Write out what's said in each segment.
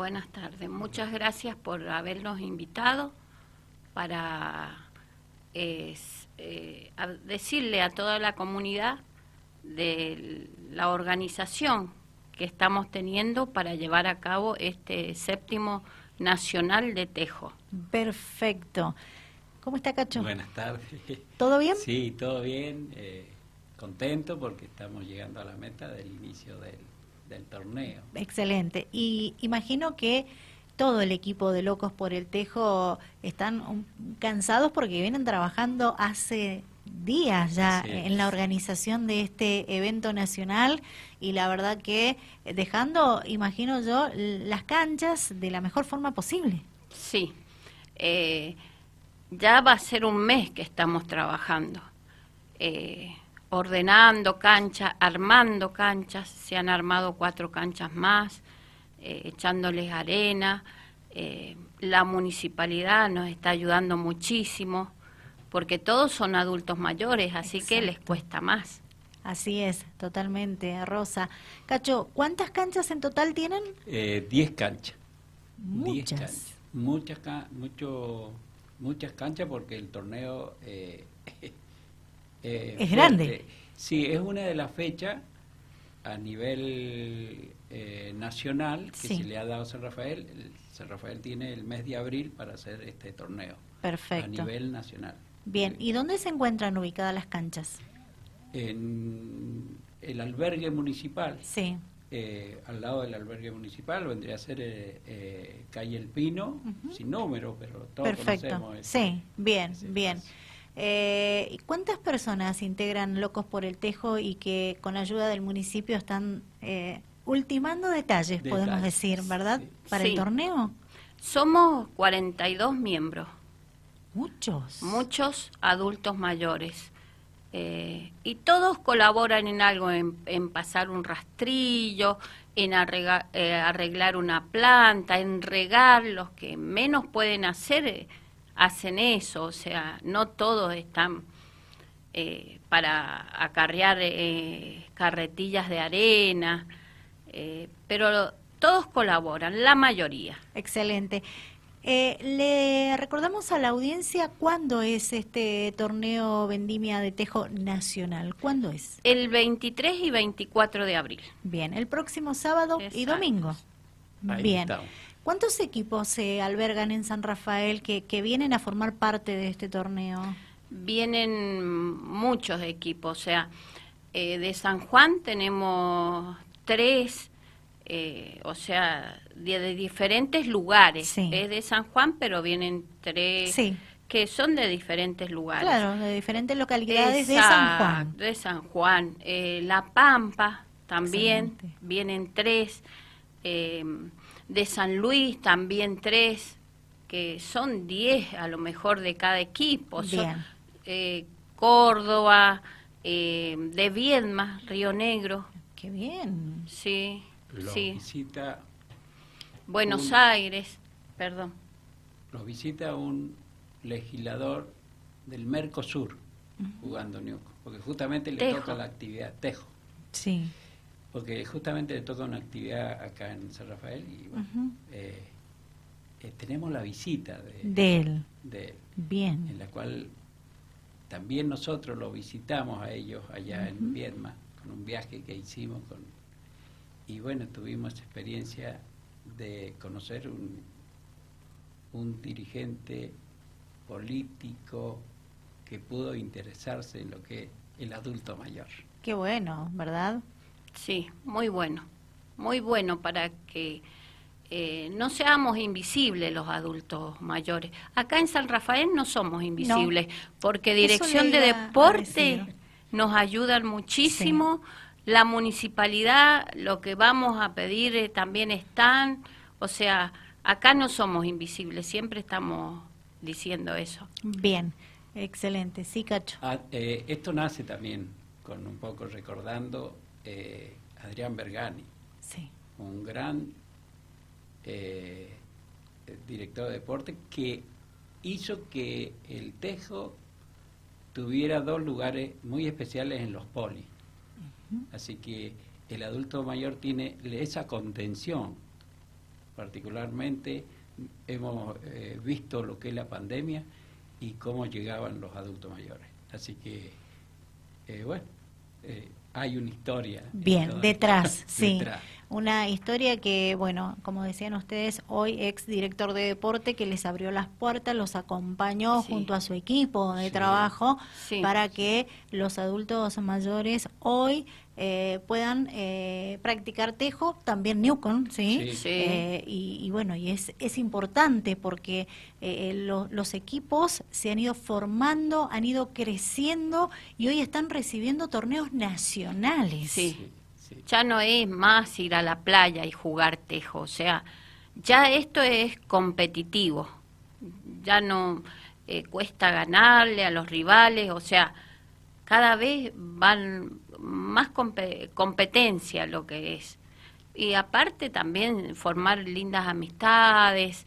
Buenas tardes. Muchas gracias por habernos invitado para eh, decirle a toda la comunidad de la organización que estamos teniendo para llevar a cabo este séptimo nacional de Tejo. Perfecto. ¿Cómo está Cacho? Buenas tardes. ¿Todo bien? Sí, todo bien. Eh, contento porque estamos llegando a la meta del inicio del, del torneo. Excelente. Y imagino que todo el equipo de Locos por el Tejo están cansados porque vienen trabajando hace días ya en la organización de este evento nacional y la verdad que dejando, imagino yo, las canchas de la mejor forma posible. Sí, eh, ya va a ser un mes que estamos trabajando, eh, ordenando canchas, armando canchas, se han armado cuatro canchas más, eh, echándoles arena, la municipalidad nos está ayudando muchísimo porque todos son adultos mayores, así que les cuesta más. Así es, totalmente, Rosa. Cacho, ¿cuántas canchas en total tienen? Eh, diez canchas. Muchas. canchas. Muchas, mucho, muchas canchas porque el torneo... Eh, eh, es grande. Sí, es una de las fechas a nivel nacional que se le ha dado a San Rafael. San Rafael tiene el mes de abril para hacer este torneo. Perfecto. A nivel nacional. Bien, ¿y dónde se encuentran ubicadas las canchas? En el albergue municipal. Sí. Eh, al lado del albergue municipal vendría a ser eh, eh, calle El Pino, sin número, pero todos Perfecto. conocemos. sí, bien, bien. Eh, ¿Cuántas personas integran Locos por el Tejo y que con la ayuda del municipio están ultimando detalles, podemos decir, ¿verdad? Para el torneo. Somos 42 miembros. Muchos. Muchos adultos mayores. Eh, y todos colaboran en algo, en, pasar un rastrillo, en eh, arreglar, una planta, en regar. Los que menos pueden hacer eh, hacen eso. O sea, no todos están para acarrear carretillas de arena, pero todos colaboran, la mayoría. Excelente. Eh, le recordamos a la audiencia cuándo es este torneo Vendimia de Tejo Nacional. ¿Cuándo es? El 23 y 24 de abril. Bien, el próximo sábado y domingo. Bien. ¿Cuántos equipos se albergan en San Rafael que, que vienen a formar parte de este torneo? Vienen muchos equipos, o sea, eh, de San Juan tenemos tres, eh, o sea, de, diferentes lugares. Es de San Juan, pero vienen tres que son de diferentes lugares. Claro, de diferentes localidades de San Juan. De San Juan. Eh, la Pampa también, vienen tres. Eh, de San Luis también tres, que son diez a lo mejor de cada equipo. Son, Córdoba, de Viedma, Río Negro. Qué bien. Sí los visita Buenos Aires, perdón. Los visita un legislador del Mercosur jugando Ñuco, porque justamente le toca la actividad Tejo. Sí. Porque justamente le toca una actividad acá en San Rafael y eh, eh, tenemos la visita de, él. de, Bien. En la cual también nosotros lo visitamos a ellos allá en Viedma, con un viaje que hicimos con y bueno, tuvimos experiencia de conocer un, un dirigente político que pudo interesarse en lo que es el adulto mayor. Qué bueno, ¿verdad? Sí, muy bueno, muy bueno para que eh, no seamos invisibles los adultos mayores. Acá en San Rafael no somos invisibles, porque Dirección de Deporte nos ayudan muchísimo. La municipalidad, lo que vamos a pedir eh, también están, o sea, acá no somos invisibles, siempre estamos diciendo eso. Bien, excelente, sí, Cacho. Ah, eh, esto nace también con un poco recordando eh, Adrián Bergani, sí. un gran director de deporte que hizo que el Tejo tuviera dos lugares muy especiales en los polis. Así que el adulto mayor tiene esa contención, particularmente hemos eh, visto lo que es la pandemia y cómo llegaban los adultos mayores. Así que, eh, bueno, eh, hay una historia. Bien, detrás, sí. Una historia que, bueno, como decían ustedes, hoy ex director de deporte que les abrió las puertas, los acompañó junto a su equipo de trabajo para que los adultos mayores hoy eh, puedan eh, practicar tejo, también Newcon, ¿sí? Eh, y, bueno, y es, es importante porque los equipos se han ido formando, han ido creciendo y hoy están recibiendo torneos nacionales. Sí ya no es más ir a la playa y jugar tejo, o sea, ya esto es competitivo, ya no eh, cuesta ganarle a los rivales, o sea, cada vez van más competencia lo que es. Y aparte también formar lindas amistades,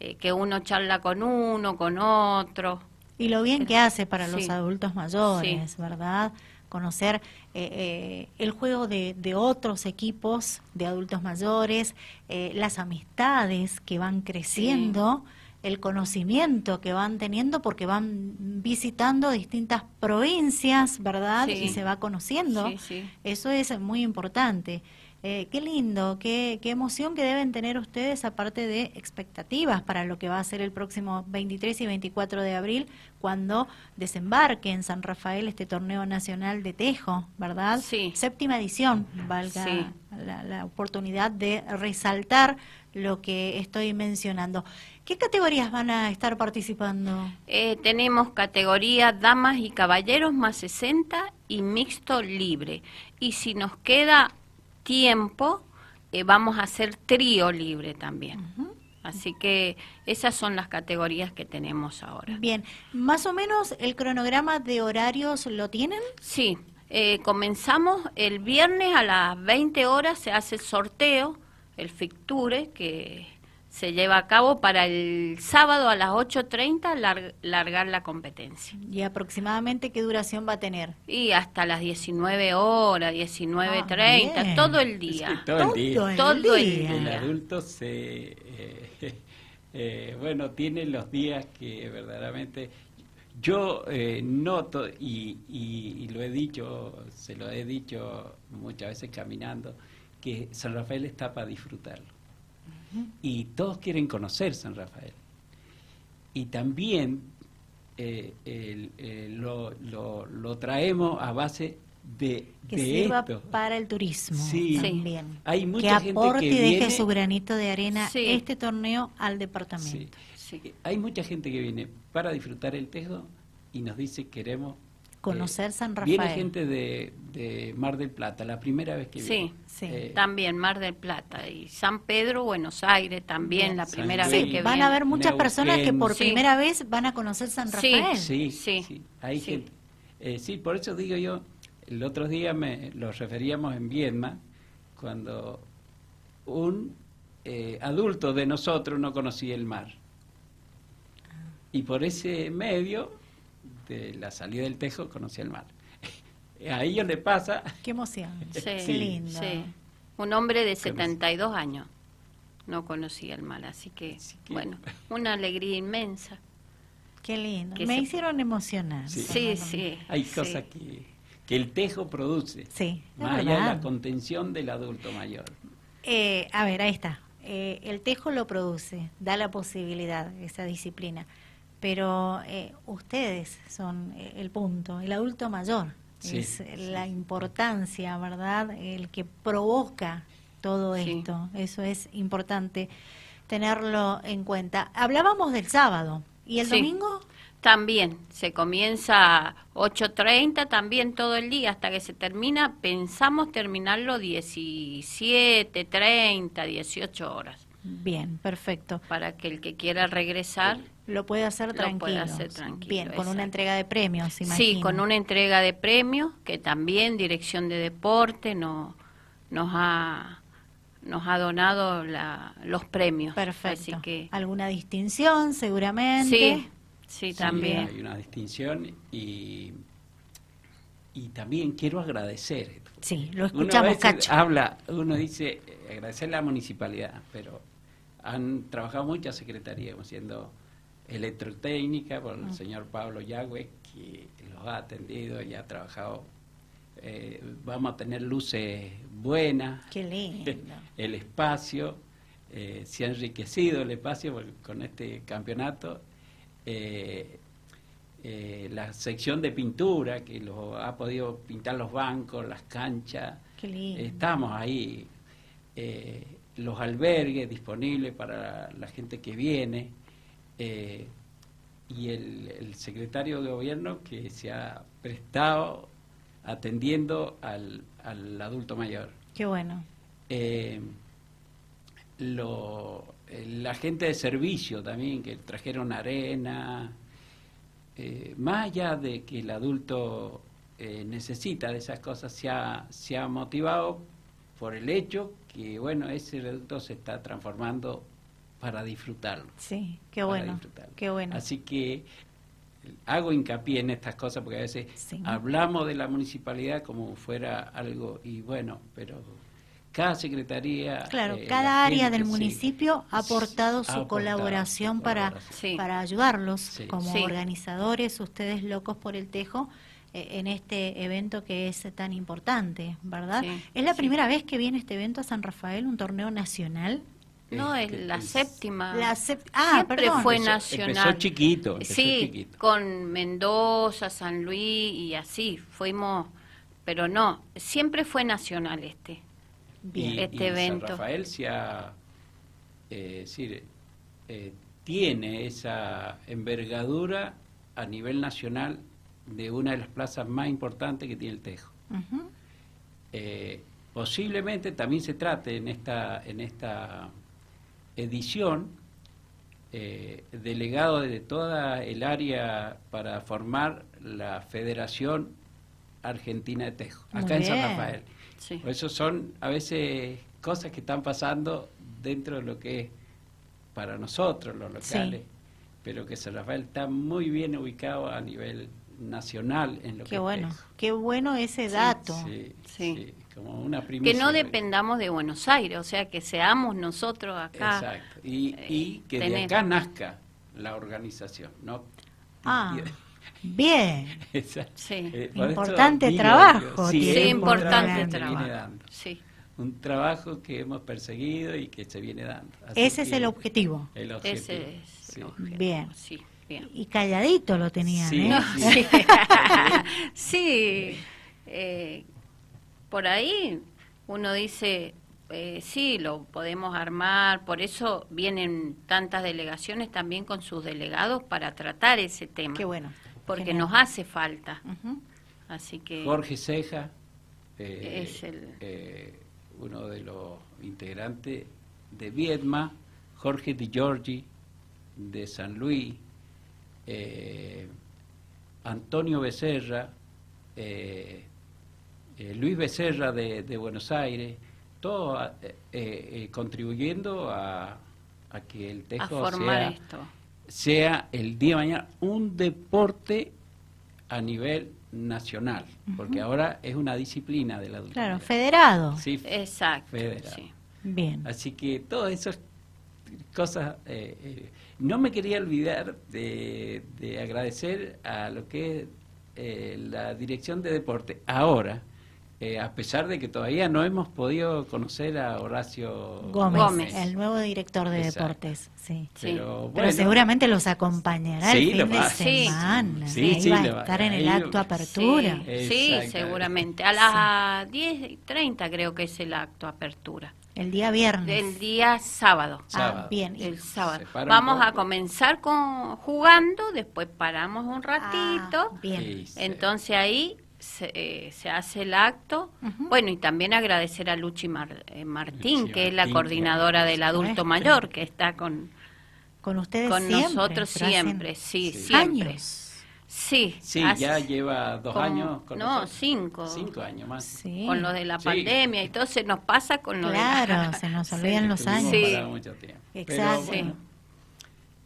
eh, que uno charla con uno, con otro. Y lo bien que hace para los adultos mayores, ¿verdad? Conocer eh, eh, el juego de, otros equipos de adultos mayores, eh, las amistades que van creciendo, el conocimiento que van teniendo porque van visitando distintas provincias, ¿verdad? Y se va conociendo. Eso es muy importante. Eh, qué lindo, qué, qué emoción que deben tener ustedes, aparte de expectativas para lo que va a ser el próximo 23 y 24 de abril, cuando desembarque en San Rafael este torneo nacional de Tejo, ¿verdad? Sí. Séptima edición, valga la, oportunidad de resaltar lo que estoy mencionando. ¿Qué categorías van a estar participando? Eh, tenemos categoría damas y caballeros más 60 y mixto libre. Y si nos queda tiempo, eh, vamos a hacer trío libre también. Así que esas son las categorías que tenemos ahora. Bien, más o menos el cronograma de horarios lo tienen? Sí, eh, comenzamos el viernes a las 20 horas, se hace el sorteo, el Ficture, que se lleva a cabo para el sábado a las 8.30 largar la competencia. ¿Y aproximadamente qué duración va a tener? Y hasta las 19 horas, 19.30, ah, todo el día. todo, el día. Todo el día. El adulto se... Eh, eh, bueno, tiene los días que verdaderamente... Yo eh, noto, y, y lo he dicho, se lo he dicho muchas veces caminando, que San Rafael está para disfrutarlo y todos quieren conocer San Rafael. Y también eh, eh, lo, lo, traemos a base de, que sirva para el turismo también. Hay mucha que aporte y deje su granito de arena este torneo al departamento. Hay mucha gente que viene para disfrutar el tejo y nos dice queremos conocer San Rafael. Viene gente de, Mar del Plata, la primera vez que viene. Sí, sí, eh, también Mar del Plata y San Pedro, Buenos Aires también, la primera vez que viene. Van a haber muchas personas que por primera vez van a conocer San Rafael. Sí, sí, sí. Hay gente. Eh, sí, por eso digo yo, el otro día me lo referíamos en Viedma, cuando un eh, adulto de nosotros no conocía el mar. Y por ese medio de la salida del tejo conocí el mar. A ellos le pasa... Qué emoción. Sí, lindo. Un hombre de 72 años no conocía el mar, así que, bueno, una alegría inmensa. Qué lindo. Me hicieron emocionar. Sí, sí. Hay cosas que, que el tejo produce. Sí. Más allá de la contención del adulto mayor. Eh, a ver, ahí está. Eh, el tejo lo produce, da la posibilidad, esa disciplina pero eh, ustedes son eh, el punto, el adulto mayor es la importancia, ¿verdad? El que provoca todo esto, eso es importante tenerlo en cuenta. Hablábamos del sábado, ¿y el domingo? También, se comienza a 8.30, también todo el día, hasta que se termina, pensamos terminarlo 17.30, 18 horas. Bien, perfecto. Para que el que quiera regresar lo puede hacer tranquilo. hacer tranquilo. Bien, con una entrega de premios, imagino. Sí, con una entrega de premios que también Dirección de Deporte no, nos ha nos ha donado la, los premios. Perfecto. que alguna distinción, seguramente. Sí, sí, también. Hay una distinción y y también quiero agradecer. Sí, lo escuchamos, Cacho. Habla, uno dice agradecer a la municipalidad, pero han trabajado muchas secretarías, siendo electrotécnica por el ah. señor Pablo Yagüe, que los ha atendido y ha trabajado. Eh, vamos a tener luces buenas. Qué lindo. El espacio, eh, se ha enriquecido el espacio con este campeonato. Eh, la sección de pintura, que lo ha podido pintar los bancos, las canchas. Qué lindo. Estamos ahí. los albergues disponibles para la gente que viene eh, y el, secretario de gobierno que se ha prestado atendiendo al, al adulto mayor. Qué bueno. Eh, lo, la gente de servicio también, que trajeron arena, eh, más allá de que el adulto necesita de esas cosas, se ha, se ha motivado por el hecho que, bueno, ese adulto se está transformando para disfrutarlo. Sí, qué bueno. Qué bueno. Así que hago hincapié en estas cosas porque a veces hablamos de la municipalidad como fuera algo y bueno, pero cada secretaría claro eh, cada área del municipio ha aportado su colaboración para para ayudarlos como organizadores ustedes locos por el tejo eh, en este evento que es tan importante verdad es la primera vez que viene este evento a San Rafael un torneo nacional no, es la séptima. La ah, Siempre fue nacional. Empezó chiquito. sí, con Mendoza, San Luis y así. Fuimos, pero no, siempre fue nacional este, este evento. San Rafael se ha, eh, eh, tiene esa envergadura a nivel nacional de una de las plazas más importantes que tiene el Tejo. Eh, posiblemente también se trate en esta en esta edición, eh, delegado de toda el área para formar la Federación Argentina de Tejo, acá en San Rafael. eso son a veces cosas que están pasando dentro de lo que es para nosotros los locales, pero que San Rafael está muy bien ubicado a nivel nacional en lo qué que bueno, Qué bueno ese dato. sí que no dependamos de Buenos Aires, o sea, que seamos nosotros acá. Exacto. Y, eh, que de acá nazca la organización, ¿no? Ah, bien. sí. Eh, importante trabajo. Sí, importante trabajo. Sí. Un trabajo que hemos perseguido y que se viene dando. Ese es el objetivo. El objetivo. Ese es el objetivo. Bien. Sí, bien. Y calladito lo tenían, sí, ¿eh? Sí. sí. Eh, por ahí uno dice, eh, sí, lo podemos armar, por eso vienen tantas delegaciones también con sus delegados para tratar ese tema. Qué bueno. Porque nos hace falta. Así que... Jorge Ceja eh, es el... Eh, uno de los integrantes de Viedma, Jorge Di Giorgi de San Luis, Antonio Becerra, eh, eh, Luis Becerra de, Buenos Aires, todo eh, eh, contribuyendo a, que el tejo sea, sea el día de mañana un deporte a nivel nacional, porque ahora es una disciplina del adulto. Claro, federado. Sí, exacto. Bien. Así que todas esas cosas, no me quería olvidar de, agradecer a lo que es la dirección de deporte. Ahora, eh, a pesar de que todavía no hemos podido conocer a Horacio Gómez, el nuevo director de deportes, sí. Pero, seguramente los acompañará el fin de semana. Sí, sí, va a estar en el acto apertura. Sí, seguramente. A las 10 y 30 creo que es el acto apertura. El día viernes. El día sábado. Ah, bien. El sábado. Vamos a comenzar con jugando, después paramos un ratito. Ah, bien. Entonces ahí se, se, hace el acto. Bueno, y también agradecer a Luchi eh, Martín, que es la coordinadora del adulto mayor, que está con, con ustedes con nosotros siempre, sí, siempre. Sí, sí ya lleva dos años. Con no, cinco. Cinco años más. Con lo de la pandemia y todo se nos pasa con lo claro, se nos olvidan los años. Sí. Exacto.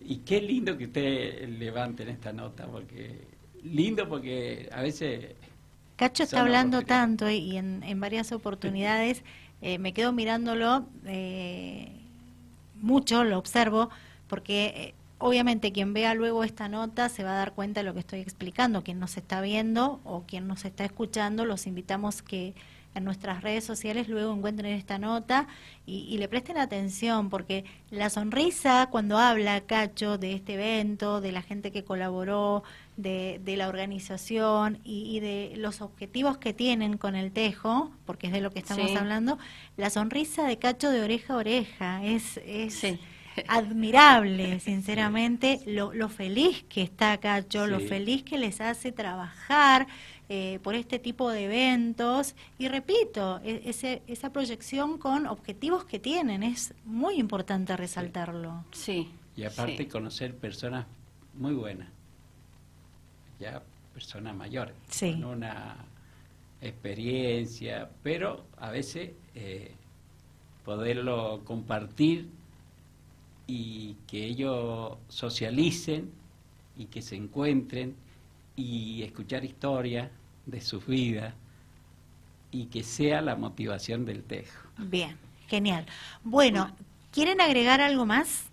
y qué lindo que usted levanten esta nota, porque lindo porque a veces Cacho está hablando tanto y en, varias oportunidades eh, me quedo mirándolo. Eh, mucho, lo observo, porque eh, obviamente quien vea luego esta nota se va a dar cuenta de lo que estoy explicando. Quien nos está viendo o quien nos está escuchando, los invitamos que en nuestras redes sociales luego encuentren esta nota y, le presten atención, porque la sonrisa cuando habla Cacho de este evento, de la gente que colaboró, de, la organización y, de los objetivos que tienen con el tejo, porque es de lo que estamos hablando, la sonrisa de Cacho de oreja a oreja es... es admirable, sinceramente, lo, lo, feliz que está Cacho, lo feliz que les hace trabajar, eh, por este tipo de eventos. Y repito, e, ese, esa proyección con objetivos que tienen, es muy importante resaltarlo. Sí. Y aparte conocer personas muy buenas, ya personas mayores, con una experiencia, pero a veces eh, poderlo compartir y que ellos socialicen y que se encuentren y escuchar historias de sus vidas y que sea la motivación del tejo. Bien, genial. Bueno, ¿quieren agregar algo más?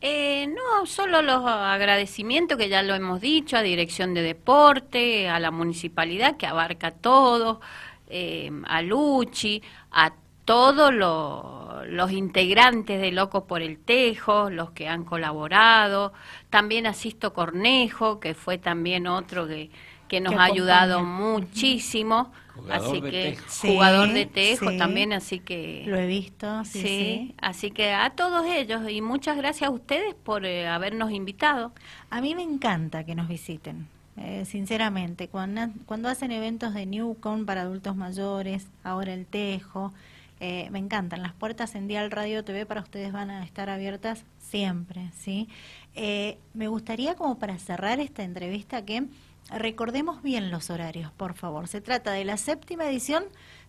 Eh, no, solo los agradecimientos que ya lo hemos dicho a Dirección de Deporte, a la municipalidad que abarca todo, eh, a Luchi, a todos los integrantes de Locos por el Tejo, los que han colaborado, también a Sisto Cornejo, que fue también otro que, que nos ha ayudado muchísimo. Jugador así de que tejo. jugador de tejo también, así que lo he visto. Sí, así que a todos ellos y muchas gracias a ustedes por eh, habernos invitado. A mí me encanta que nos visiten. Eh, sinceramente, cuando, cuando hacen eventos de Newcom para adultos mayores, ahora el Tejo, eh, me encantan. Las puertas en Dial Radio TV para ustedes van a estar abiertas siempre, ¿sí? Eh, me gustaría como para cerrar esta entrevista que recordemos bien los horarios, por favor. Se trata de la séptima edición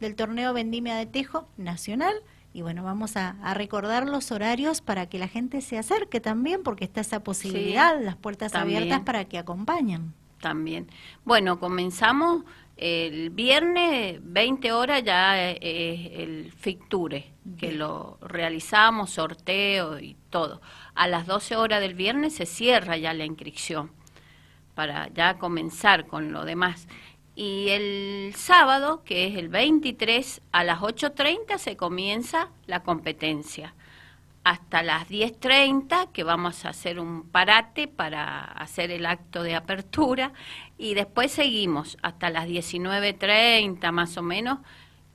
del torneo Vendimia de Tejo Nacional. Y bueno, vamos a, recordar los horarios para que la gente se acerque también, porque está esa posibilidad, las puertas abiertas para que acompañen. También. Bueno, comenzamos el viernes, 20 horas, ya es el Ficture, que lo realizamos, sorteo y todo. A las 12 horas del viernes se cierra ya la inscripción para ya comenzar con lo demás. Y el sábado, que es el 23, a las 8.30 se comienza la competencia hasta las 10.30, que vamos a hacer un parate para hacer el acto de apertura, y después seguimos hasta las 19.30 más o menos,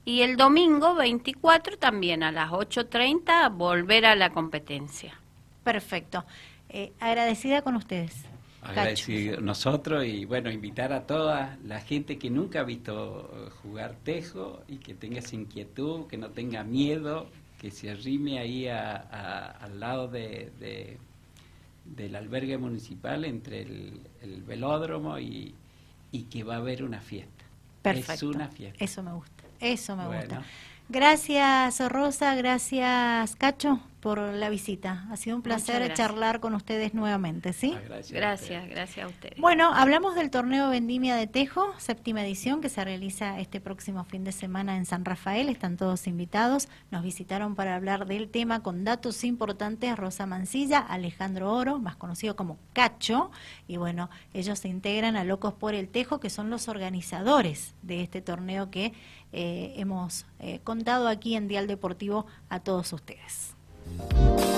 y el domingo 24 también a las 8.30 volver a la competencia. Perfecto. Eh, agradecida con ustedes. Agradecido nosotros y bueno, invitar a toda la gente que nunca ha visto jugar tejo y que tenga esa inquietud, que no tenga miedo, que se arrime ahí al lado de, del albergue municipal entre el, velódromo y, que va a haber una fiesta. Perfecto. Es una fiesta. Eso me gusta, eso me gusta. Gracias Rosa, gracias Cacho por la visita. Ha sido un placer charlar con ustedes nuevamente, ¿sí? Ah, gracias, gracias, a ustedes. Bueno, hablamos del torneo Vendimia de Tejo, séptima edición, que se realiza este próximo fin de semana en San Rafael. Están todos invitados. Nos visitaron para hablar del tema con datos importantes Rosa Mancilla, Alejandro Oro, más conocido como Cacho. Y bueno, ellos se integran a Locos por el Tejo, que son los organizadores de este torneo que eh, hemos eh, contado aquí en Dial Deportivo a todos ustedes. Música